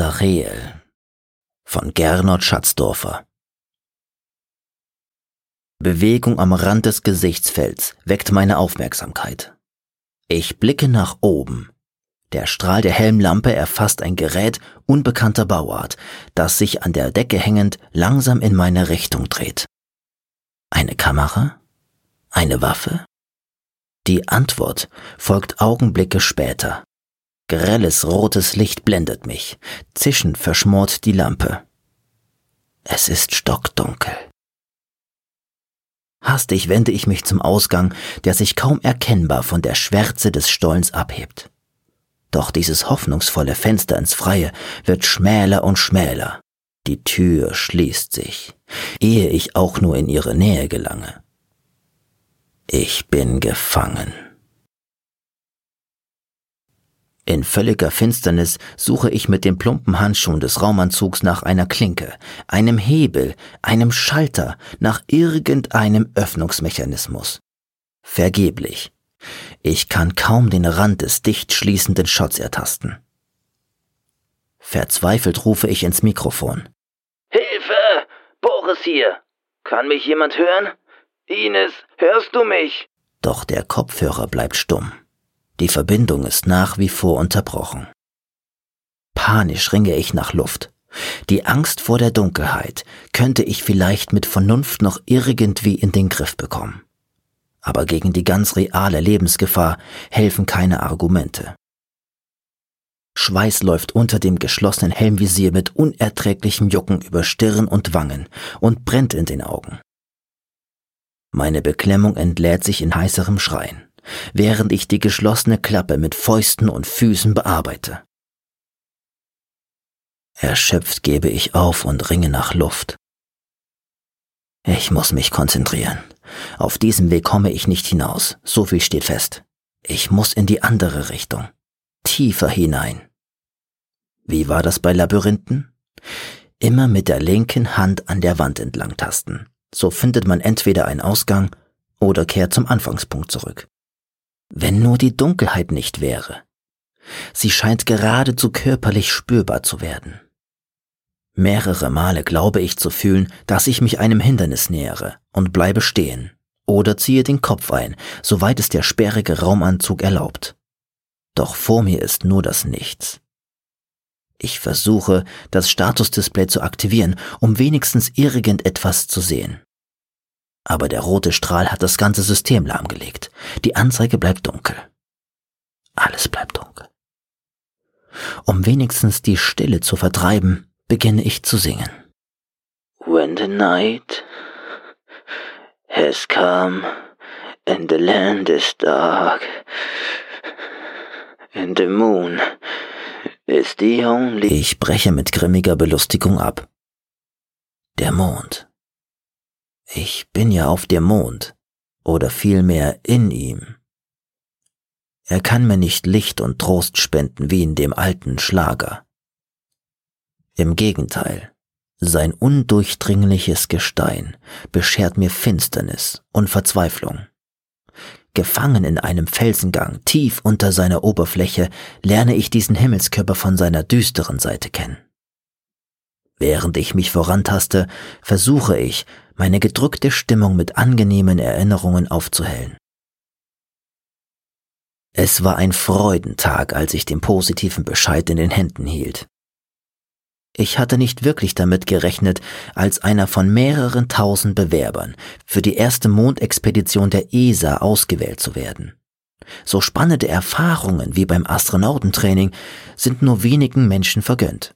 Azareel von Gernot Schatzdorfer Bewegung am Rand des Gesichtsfelds weckt meine Aufmerksamkeit. Ich blicke nach oben. Der Strahl der Helmlampe erfasst ein Gerät unbekannter Bauart, das sich an der Decke hängend langsam in meine Richtung dreht. Eine Kamera? Eine Waffe? Die Antwort folgt Augenblicke später. Grelles rotes Licht blendet mich. Zischend verschmort die Lampe. Es ist stockdunkel. Hastig wende ich mich zum Ausgang, der sich kaum erkennbar von der Schwärze des Stollens abhebt. Doch dieses hoffnungsvolle Fenster ins Freie wird schmäler und schmäler. Die Tür schließt sich, ehe ich auch nur in ihre Nähe gelange. Ich bin gefangen. In völliger Finsternis suche ich mit den plumpen Handschuhen des Raumanzugs nach einer Klinke, einem Hebel, einem Schalter, nach irgendeinem Öffnungsmechanismus. Vergeblich. Ich kann kaum den Rand des dicht schließenden Schotts ertasten. Verzweifelt rufe ich ins Mikrofon. Hilfe! Boris hier! Kann mich jemand hören? Ines, hörst du mich? Doch der Kopfhörer bleibt stumm. Die Verbindung ist nach wie vor unterbrochen. Panisch ringe ich nach Luft. Die Angst vor der Dunkelheit könnte ich vielleicht mit Vernunft noch irgendwie in den Griff bekommen. Aber gegen die ganz reale Lebensgefahr helfen keine Argumente. Schweiß läuft unter dem geschlossenen Helmvisier mit unerträglichem Jucken über Stirn und Wangen und brennt in den Augen. Meine Beklemmung entlädt sich in heißerem Schreien während ich die geschlossene Klappe mit Fäusten und Füßen bearbeite. Erschöpft gebe ich auf und ringe nach Luft. Ich muss mich konzentrieren. Auf diesem Weg komme ich nicht hinaus, so viel steht fest. Ich muss in die andere Richtung, tiefer hinein. Wie war das bei Labyrinthen? Immer mit der linken Hand an der Wand entlang tasten. So findet man entweder einen Ausgang oder kehrt zum Anfangspunkt zurück. Wenn nur die Dunkelheit nicht wäre. Sie scheint geradezu körperlich spürbar zu werden. Mehrere Male glaube ich zu fühlen, dass ich mich einem Hindernis nähere und bleibe stehen oder ziehe den Kopf ein, soweit es der sperrige Raumanzug erlaubt. Doch vor mir ist nur das Nichts. Ich versuche, das Statusdisplay zu aktivieren, um wenigstens irgendetwas zu sehen. Aber der rote Strahl hat das ganze System lahmgelegt. Die Anzeige bleibt dunkel. Alles bleibt dunkel. Um wenigstens die Stille zu vertreiben, beginne ich zu singen. When the night has come and the land is dark and the moon is the only... Ich breche mit grimmiger Belustigung ab. Der Mond ich bin ja auf dem Mond, oder vielmehr in ihm. Er kann mir nicht Licht und Trost spenden wie in dem alten Schlager. Im Gegenteil, sein undurchdringliches Gestein beschert mir Finsternis und Verzweiflung. Gefangen in einem Felsengang tief unter seiner Oberfläche lerne ich diesen Himmelskörper von seiner düsteren Seite kennen. Während ich mich vorantaste, versuche ich, meine gedrückte Stimmung mit angenehmen Erinnerungen aufzuhellen. Es war ein Freudentag, als ich den positiven Bescheid in den Händen hielt. Ich hatte nicht wirklich damit gerechnet, als einer von mehreren tausend Bewerbern für die erste Mondexpedition der ESA ausgewählt zu werden. So spannende Erfahrungen wie beim Astronautentraining sind nur wenigen Menschen vergönnt.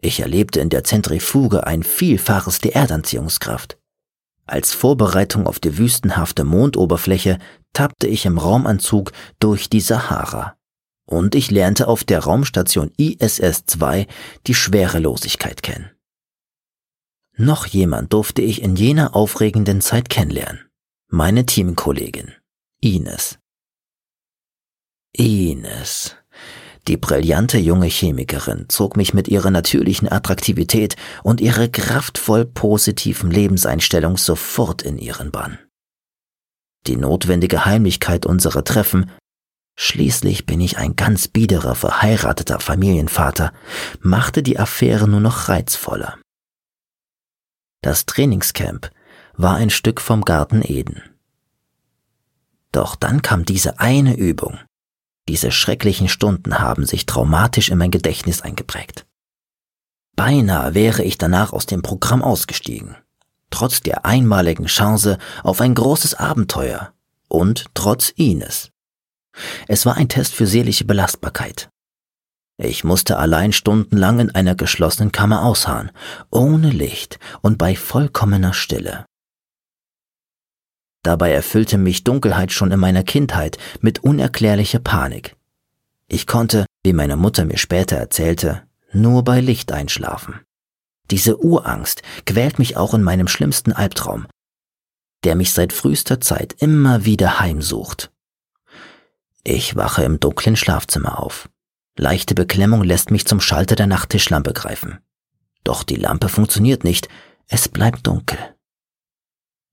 Ich erlebte in der Zentrifuge ein Vielfaches der Erdanziehungskraft. Als Vorbereitung auf die wüstenhafte Mondoberfläche tappte ich im Raumanzug durch die Sahara. Und ich lernte auf der Raumstation ISS-2 die Schwerelosigkeit kennen. Noch jemand durfte ich in jener aufregenden Zeit kennenlernen. Meine Teamkollegin, Ines. Ines. Die brillante junge Chemikerin zog mich mit ihrer natürlichen Attraktivität und ihrer kraftvoll positiven Lebenseinstellung sofort in ihren Bann. Die notwendige Heimlichkeit unserer Treffen Schließlich bin ich ein ganz biederer, verheirateter Familienvater, machte die Affäre nur noch reizvoller. Das Trainingscamp war ein Stück vom Garten Eden. Doch dann kam diese eine Übung. Diese schrecklichen Stunden haben sich traumatisch in mein Gedächtnis eingeprägt. Beinahe wäre ich danach aus dem Programm ausgestiegen, trotz der einmaligen Chance auf ein großes Abenteuer und trotz Ines. Es war ein Test für seelische Belastbarkeit. Ich musste allein stundenlang in einer geschlossenen Kammer ausharren, ohne Licht und bei vollkommener Stille. Dabei erfüllte mich Dunkelheit schon in meiner Kindheit mit unerklärlicher Panik. Ich konnte, wie meine Mutter mir später erzählte, nur bei Licht einschlafen. Diese Urangst quält mich auch in meinem schlimmsten Albtraum, der mich seit frühester Zeit immer wieder heimsucht. Ich wache im dunklen Schlafzimmer auf. Leichte Beklemmung lässt mich zum Schalter der Nachttischlampe greifen. Doch die Lampe funktioniert nicht, es bleibt dunkel.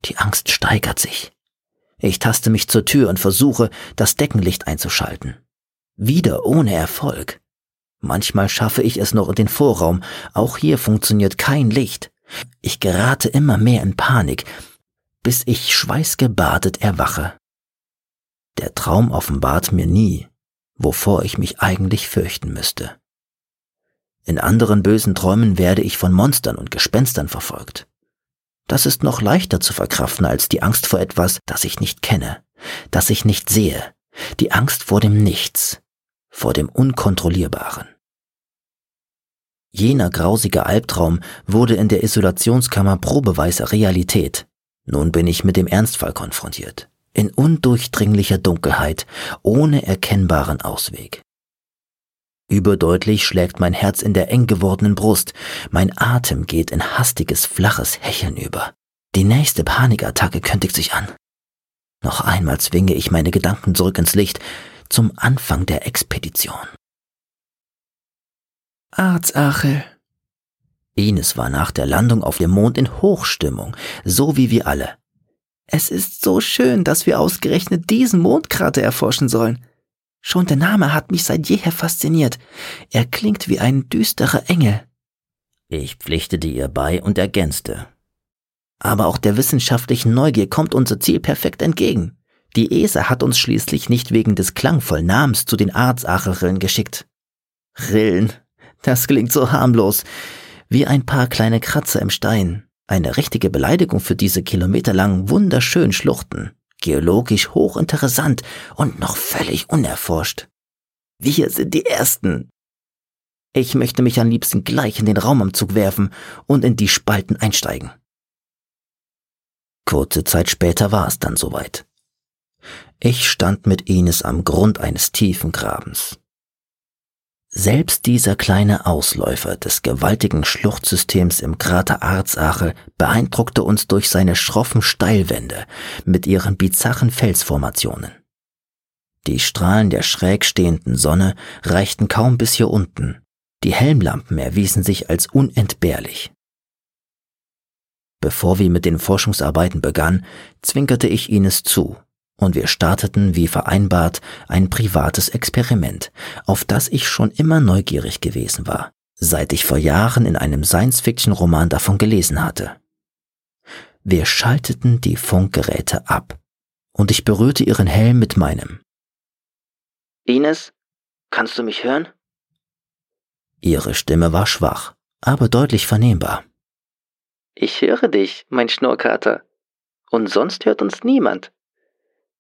Die Angst steigert sich. Ich taste mich zur Tür und versuche, das Deckenlicht einzuschalten. Wieder ohne Erfolg. Manchmal schaffe ich es noch in den Vorraum, auch hier funktioniert kein Licht. Ich gerate immer mehr in Panik, bis ich schweißgebadet erwache. Der Traum offenbart mir nie, wovor ich mich eigentlich fürchten müsste. In anderen bösen Träumen werde ich von Monstern und Gespenstern verfolgt. Das ist noch leichter zu verkraften als die Angst vor etwas, das ich nicht kenne, das ich nicht sehe, die Angst vor dem Nichts, vor dem Unkontrollierbaren. Jener grausige Albtraum wurde in der Isolationskammer probeweise Realität. Nun bin ich mit dem Ernstfall konfrontiert in undurchdringlicher Dunkelheit, ohne erkennbaren Ausweg. Überdeutlich schlägt mein Herz in der eng gewordenen Brust, mein Atem geht in hastiges, flaches Hecheln über. Die nächste Panikattacke kündigt sich an. Noch einmal zwinge ich meine Gedanken zurück ins Licht, zum Anfang der Expedition. Arzachel. Ines war nach der Landung auf dem Mond in Hochstimmung, so wie wir alle. Es ist so schön, dass wir ausgerechnet diesen Mondkrater erforschen sollen. Schon der Name hat mich seit jeher fasziniert. Er klingt wie ein düsterer Engel. Ich pflichtete ihr bei und ergänzte. Aber auch der wissenschaftlichen Neugier kommt unser Ziel perfekt entgegen. Die ESA hat uns schließlich nicht wegen des klangvollen Namens zu den Arzacheren geschickt. Rillen, das klingt so harmlos, wie ein paar kleine Kratzer im Stein. Eine richtige Beleidigung für diese kilometerlangen wunderschönen Schluchten, geologisch hochinteressant und noch völlig unerforscht. Wir sind die Ersten. Ich möchte mich am liebsten gleich in den Raumumzug werfen und in die Spalten einsteigen. Kurze Zeit später war es dann soweit. Ich stand mit Ines am Grund eines tiefen Grabens. Selbst dieser kleine Ausläufer des gewaltigen Schluchtsystems im Krater Arzache beeindruckte uns durch seine schroffen Steilwände mit ihren bizarren Felsformationen. Die Strahlen der schräg stehenden Sonne reichten kaum bis hier unten. Die Helmlampen erwiesen sich als unentbehrlich. Bevor wir mit den Forschungsarbeiten begannen, zwinkerte ich Ines zu, und wir starteten wie vereinbart ein privates Experiment, auf das ich schon immer neugierig gewesen war, seit ich vor Jahren in einem Science-Fiction-Roman davon gelesen hatte. Wir schalteten die Funkgeräte ab, und ich berührte ihren Helm mit meinem. Ines, kannst du mich hören? Ihre Stimme war schwach, aber deutlich vernehmbar. Ich höre dich, mein Schnurrkater. Und sonst hört uns niemand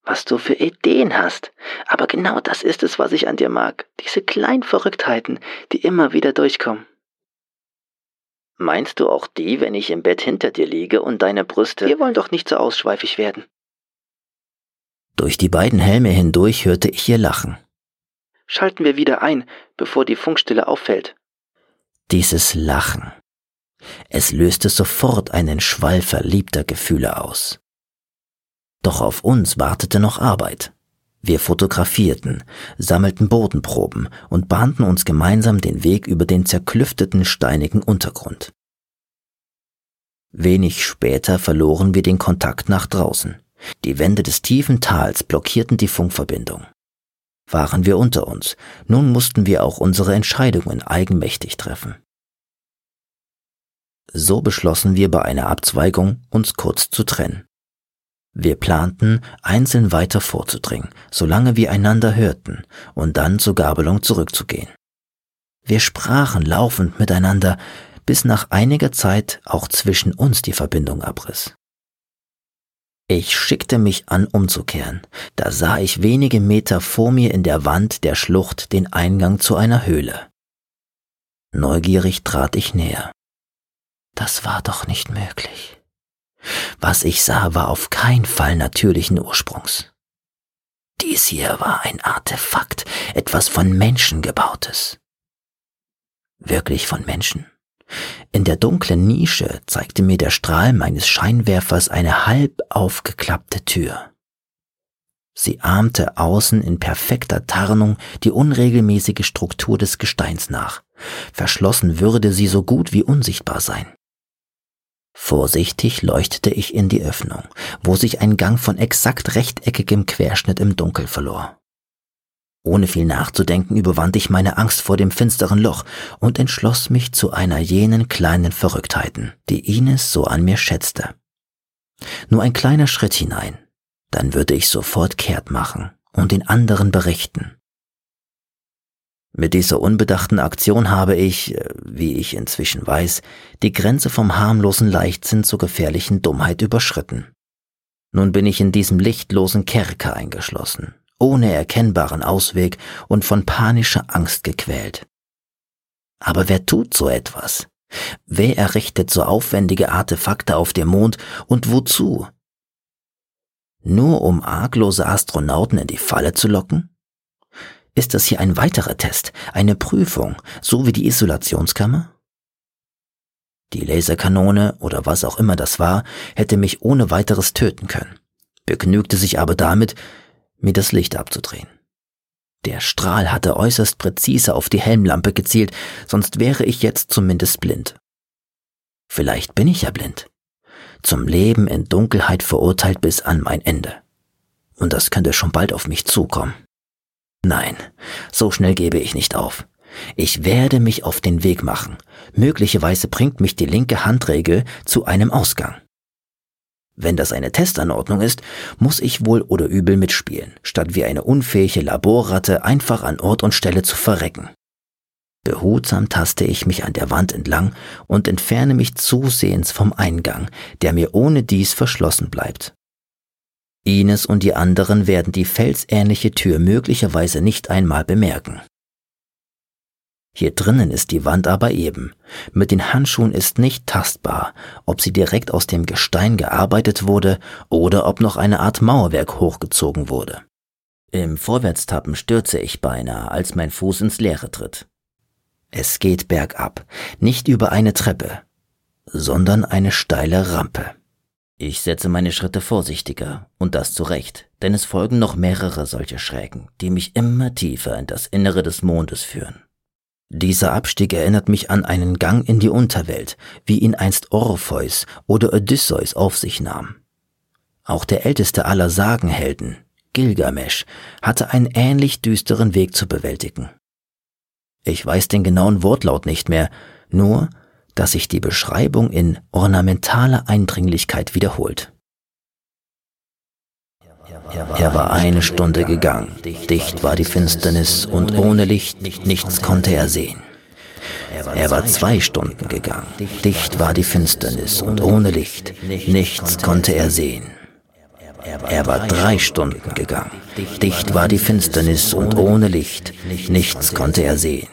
was du für Ideen hast. Aber genau das ist es, was ich an dir mag. Diese kleinen Verrücktheiten, die immer wieder durchkommen. Meinst du auch die, wenn ich im Bett hinter dir liege und deine Brüste... Wir wollen doch nicht so ausschweifig werden. Durch die beiden Helme hindurch hörte ich ihr Lachen. Schalten wir wieder ein, bevor die Funkstille auffällt. Dieses Lachen. Es löste sofort einen Schwall verliebter Gefühle aus. Doch auf uns wartete noch Arbeit. Wir fotografierten, sammelten Bodenproben und bahnten uns gemeinsam den Weg über den zerklüfteten steinigen Untergrund. Wenig später verloren wir den Kontakt nach draußen. Die Wände des tiefen Tals blockierten die Funkverbindung. Waren wir unter uns, nun mussten wir auch unsere Entscheidungen eigenmächtig treffen. So beschlossen wir bei einer Abzweigung, uns kurz zu trennen. Wir planten, einzeln weiter vorzudringen, solange wir einander hörten, und dann zur Gabelung zurückzugehen. Wir sprachen laufend miteinander, bis nach einiger Zeit auch zwischen uns die Verbindung abriss. Ich schickte mich an, umzukehren. Da sah ich wenige Meter vor mir in der Wand der Schlucht den Eingang zu einer Höhle. Neugierig trat ich näher. Das war doch nicht möglich. Was ich sah, war auf keinen Fall natürlichen Ursprungs. Dies hier war ein Artefakt, etwas von Menschen gebautes. Wirklich von Menschen? In der dunklen Nische zeigte mir der Strahl meines Scheinwerfers eine halb aufgeklappte Tür. Sie ahmte außen in perfekter Tarnung die unregelmäßige Struktur des Gesteins nach. Verschlossen würde sie so gut wie unsichtbar sein. Vorsichtig leuchtete ich in die Öffnung, wo sich ein Gang von exakt rechteckigem Querschnitt im Dunkel verlor. Ohne viel nachzudenken überwand ich meine Angst vor dem finsteren Loch und entschloss mich zu einer jenen kleinen Verrücktheiten, die Ines so an mir schätzte. Nur ein kleiner Schritt hinein, dann würde ich sofort kehrt machen und den anderen berichten. Mit dieser unbedachten Aktion habe ich, äh, wie ich inzwischen weiß, die Grenze vom harmlosen Leichtsinn zur gefährlichen Dummheit überschritten. Nun bin ich in diesem lichtlosen Kerker eingeschlossen, ohne erkennbaren Ausweg und von panischer Angst gequält. Aber wer tut so etwas? Wer errichtet so aufwendige Artefakte auf dem Mond und wozu? Nur um arglose Astronauten in die Falle zu locken? Ist das hier ein weiterer Test, eine Prüfung, so wie die Isolationskammer? Die Laserkanone oder was auch immer das war, hätte mich ohne weiteres töten können, begnügte sich aber damit, mir das Licht abzudrehen. Der Strahl hatte äußerst präzise auf die Helmlampe gezielt, sonst wäre ich jetzt zumindest blind. Vielleicht bin ich ja blind. Zum Leben in Dunkelheit verurteilt bis an mein Ende. Und das könnte schon bald auf mich zukommen. Nein, so schnell gebe ich nicht auf. Ich werde mich auf den Weg machen. Möglicherweise bringt mich die linke Handregel zu einem Ausgang. Wenn das eine Testanordnung ist, muss ich wohl oder übel mitspielen, statt wie eine unfähige Laborratte einfach an Ort und Stelle zu verrecken. Behutsam taste ich mich an der Wand entlang und entferne mich zusehends vom Eingang, der mir ohne dies verschlossen bleibt. Ines und die anderen werden die felsähnliche Tür möglicherweise nicht einmal bemerken. Hier drinnen ist die Wand aber eben. Mit den Handschuhen ist nicht tastbar, ob sie direkt aus dem Gestein gearbeitet wurde oder ob noch eine Art Mauerwerk hochgezogen wurde. Im Vorwärtstappen stürze ich beinahe, als mein Fuß ins Leere tritt. Es geht bergab, nicht über eine Treppe, sondern eine steile Rampe. Ich setze meine Schritte vorsichtiger, und das zu Recht, denn es folgen noch mehrere solche Schrägen, die mich immer tiefer in das Innere des Mondes führen. Dieser Abstieg erinnert mich an einen Gang in die Unterwelt, wie ihn einst Orpheus oder Odysseus auf sich nahm. Auch der älteste aller Sagenhelden, Gilgamesch, hatte einen ähnlich düsteren Weg zu bewältigen. Ich weiß den genauen Wortlaut nicht mehr, nur dass sich die Beschreibung in ornamentaler Eindringlichkeit wiederholt. Er war eine Stunde gegangen, dicht war die Finsternis und ohne Licht nichts konnte er sehen. Er war zwei Stunden gegangen, dicht war die Finsternis und ohne Licht nichts konnte er sehen. Er war drei Stunden gegangen, dicht war die Finsternis und ohne Licht nichts konnte er sehen.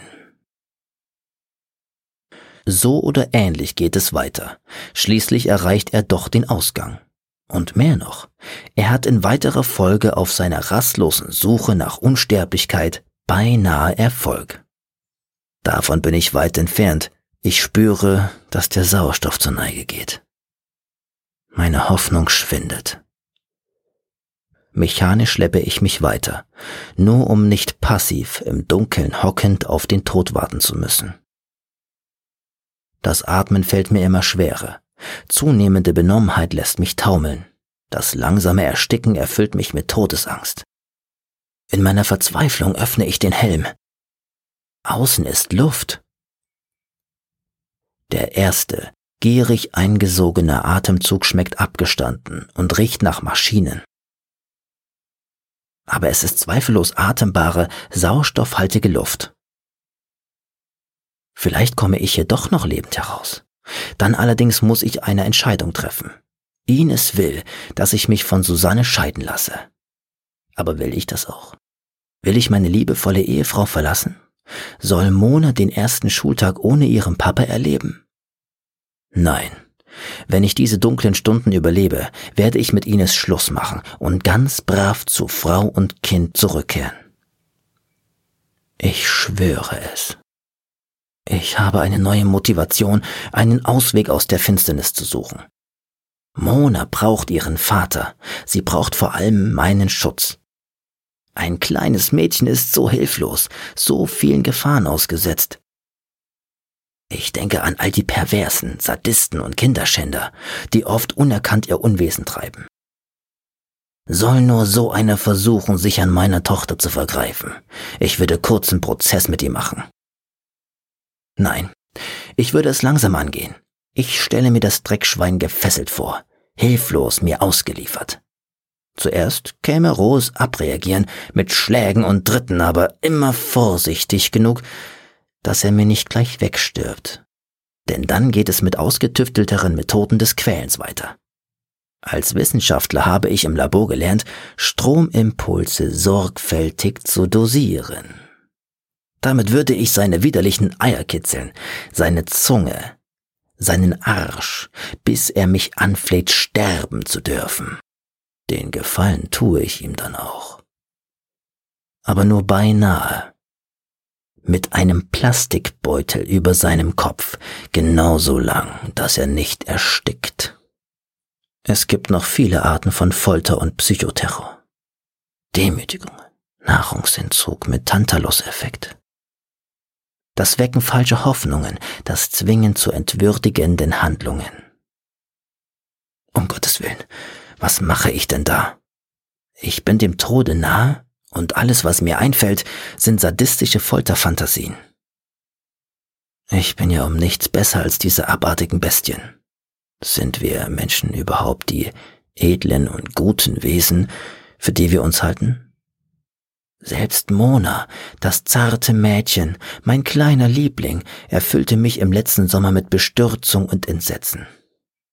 So oder ähnlich geht es weiter. Schließlich erreicht er doch den Ausgang. Und mehr noch, er hat in weiterer Folge auf seiner rastlosen Suche nach Unsterblichkeit beinahe Erfolg. Davon bin ich weit entfernt. Ich spüre, dass der Sauerstoff zur Neige geht. Meine Hoffnung schwindet. Mechanisch schleppe ich mich weiter, nur um nicht passiv im Dunkeln hockend auf den Tod warten zu müssen. Das Atmen fällt mir immer schwerer. Zunehmende Benommenheit lässt mich taumeln. Das langsame Ersticken erfüllt mich mit Todesangst. In meiner Verzweiflung öffne ich den Helm. Außen ist Luft. Der erste, gierig eingesogene Atemzug schmeckt abgestanden und riecht nach Maschinen. Aber es ist zweifellos atembare, sauerstoffhaltige Luft. Vielleicht komme ich hier doch noch lebend heraus. Dann allerdings muss ich eine Entscheidung treffen. Ines will, dass ich mich von Susanne scheiden lasse. Aber will ich das auch? Will ich meine liebevolle Ehefrau verlassen? Soll Mona den ersten Schultag ohne ihren Papa erleben? Nein. Wenn ich diese dunklen Stunden überlebe, werde ich mit Ines Schluss machen und ganz brav zu Frau und Kind zurückkehren. Ich schwöre es. Ich habe eine neue Motivation, einen Ausweg aus der Finsternis zu suchen. Mona braucht ihren Vater, sie braucht vor allem meinen Schutz. Ein kleines Mädchen ist so hilflos, so vielen Gefahren ausgesetzt. Ich denke an all die Perversen, Sadisten und Kinderschänder, die oft unerkannt ihr Unwesen treiben. Soll nur so einer versuchen, sich an meiner Tochter zu vergreifen. Ich würde kurzen Prozess mit ihm machen. Nein, ich würde es langsam angehen. Ich stelle mir das Dreckschwein gefesselt vor, hilflos mir ausgeliefert. Zuerst käme rohes Abreagieren mit Schlägen und Dritten, aber immer vorsichtig genug, dass er mir nicht gleich wegstirbt. Denn dann geht es mit ausgetüftelteren Methoden des Quälens weiter. Als Wissenschaftler habe ich im Labor gelernt, Stromimpulse sorgfältig zu dosieren. Damit würde ich seine widerlichen Eier kitzeln, seine Zunge, seinen Arsch, bis er mich anfleht, sterben zu dürfen. Den Gefallen tue ich ihm dann auch. Aber nur beinahe. Mit einem Plastikbeutel über seinem Kopf, genauso lang, dass er nicht erstickt. Es gibt noch viele Arten von Folter und Psychoterror. Demütigung, Nahrungsentzug mit Tantalus-Effekt das Wecken falscher Hoffnungen, das Zwingen zu entwürdigenden Handlungen. Um Gottes Willen, was mache ich denn da? Ich bin dem Tode nahe und alles, was mir einfällt, sind sadistische Folterfantasien. Ich bin ja um nichts besser als diese abartigen Bestien. Sind wir Menschen überhaupt die edlen und guten Wesen, für die wir uns halten? Selbst Mona, das zarte Mädchen, mein kleiner Liebling, erfüllte mich im letzten Sommer mit Bestürzung und Entsetzen.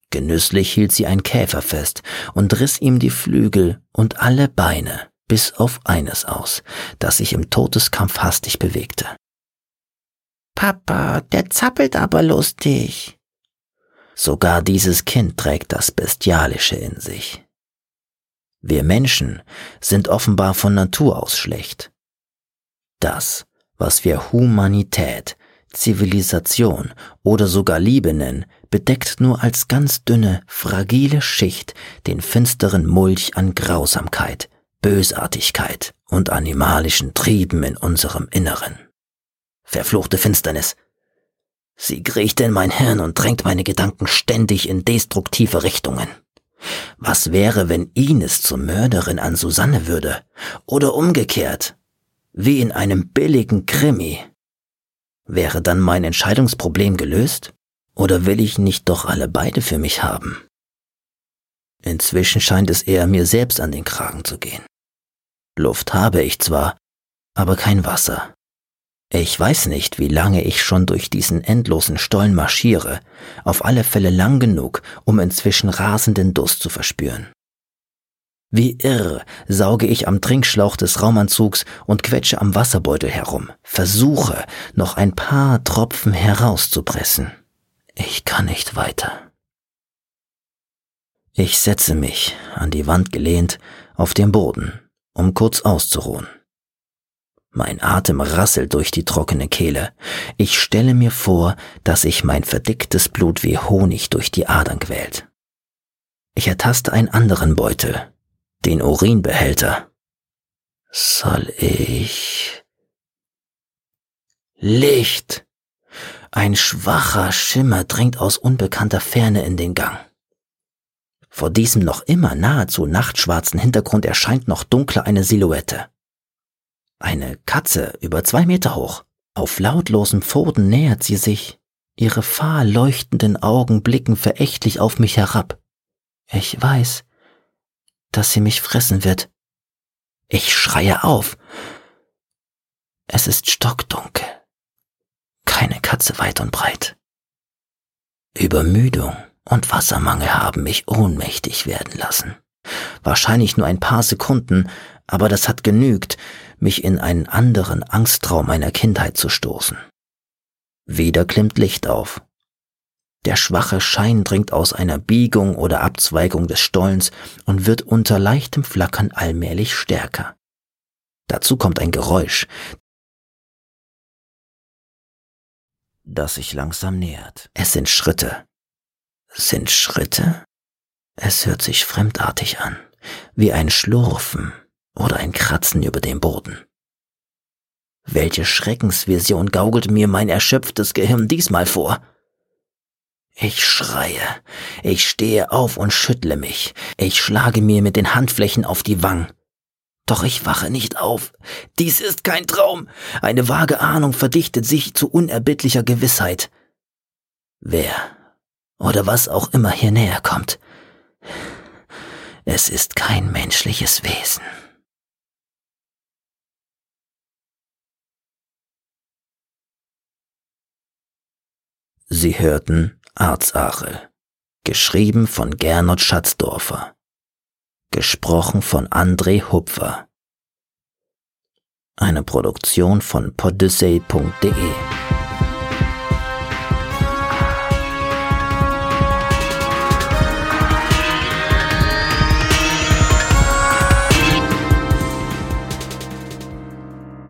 Genüsslich hielt sie ein Käfer fest und riss ihm die Flügel und alle Beine, bis auf eines aus, das sich im Todeskampf hastig bewegte. Papa, der zappelt aber lustig. Sogar dieses Kind trägt das Bestialische in sich. Wir Menschen sind offenbar von Natur aus schlecht. Das, was wir Humanität, Zivilisation oder sogar Liebe nennen, bedeckt nur als ganz dünne, fragile Schicht den finsteren Mulch an Grausamkeit, Bösartigkeit und animalischen Trieben in unserem Inneren. Verfluchte Finsternis. Sie kriecht in mein Hirn und drängt meine Gedanken ständig in destruktive Richtungen. Was wäre, wenn Ines zur Mörderin an Susanne würde? Oder umgekehrt? Wie in einem billigen Krimi. Wäre dann mein Entscheidungsproblem gelöst? Oder will ich nicht doch alle beide für mich haben? Inzwischen scheint es eher mir selbst an den Kragen zu gehen. Luft habe ich zwar, aber kein Wasser. Ich weiß nicht, wie lange ich schon durch diesen endlosen Stollen marschiere, auf alle Fälle lang genug, um inzwischen rasenden Durst zu verspüren. Wie irr sauge ich am Trinkschlauch des Raumanzugs und quetsche am Wasserbeutel herum, versuche, noch ein paar Tropfen herauszupressen. Ich kann nicht weiter. Ich setze mich, an die Wand gelehnt, auf den Boden, um kurz auszuruhen. Mein Atem rasselt durch die trockene Kehle. Ich stelle mir vor, dass sich mein verdicktes Blut wie Honig durch die Adern quält. Ich ertaste einen anderen Beutel, den Urinbehälter. Soll ich... Licht! Ein schwacher Schimmer dringt aus unbekannter Ferne in den Gang. Vor diesem noch immer nahezu nachtschwarzen Hintergrund erscheint noch dunkler eine Silhouette. Eine Katze über zwei Meter hoch. Auf lautlosen Pfoten nähert sie sich. Ihre fahl leuchtenden Augen blicken verächtlich auf mich herab. Ich weiß, dass sie mich fressen wird. Ich schreie auf. Es ist stockdunkel. Keine Katze weit und breit. Übermüdung und Wassermangel haben mich ohnmächtig werden lassen. Wahrscheinlich nur ein paar Sekunden, aber das hat genügt, mich in einen anderen Angsttraum meiner Kindheit zu stoßen. Wieder klimmt Licht auf. Der schwache Schein dringt aus einer Biegung oder Abzweigung des Stollens und wird unter leichtem Flackern allmählich stärker. Dazu kommt ein Geräusch, das sich langsam nähert. Es sind Schritte. Sind Schritte? Es hört sich fremdartig an, wie ein Schlurfen oder ein Kratzen über dem Boden. Welche Schreckensvision gaukelt mir mein erschöpftes Gehirn diesmal vor? Ich schreie, ich stehe auf und schüttle mich, ich schlage mir mit den Handflächen auf die Wangen. Doch ich wache nicht auf. Dies ist kein Traum. Eine vage Ahnung verdichtet sich zu unerbittlicher Gewissheit. Wer oder was auch immer hier näher kommt, es ist kein menschliches Wesen. Sie hörten Arzachel, geschrieben von Gernot Schatzdorfer, gesprochen von André Hupfer. Eine Produktion von podyssey.de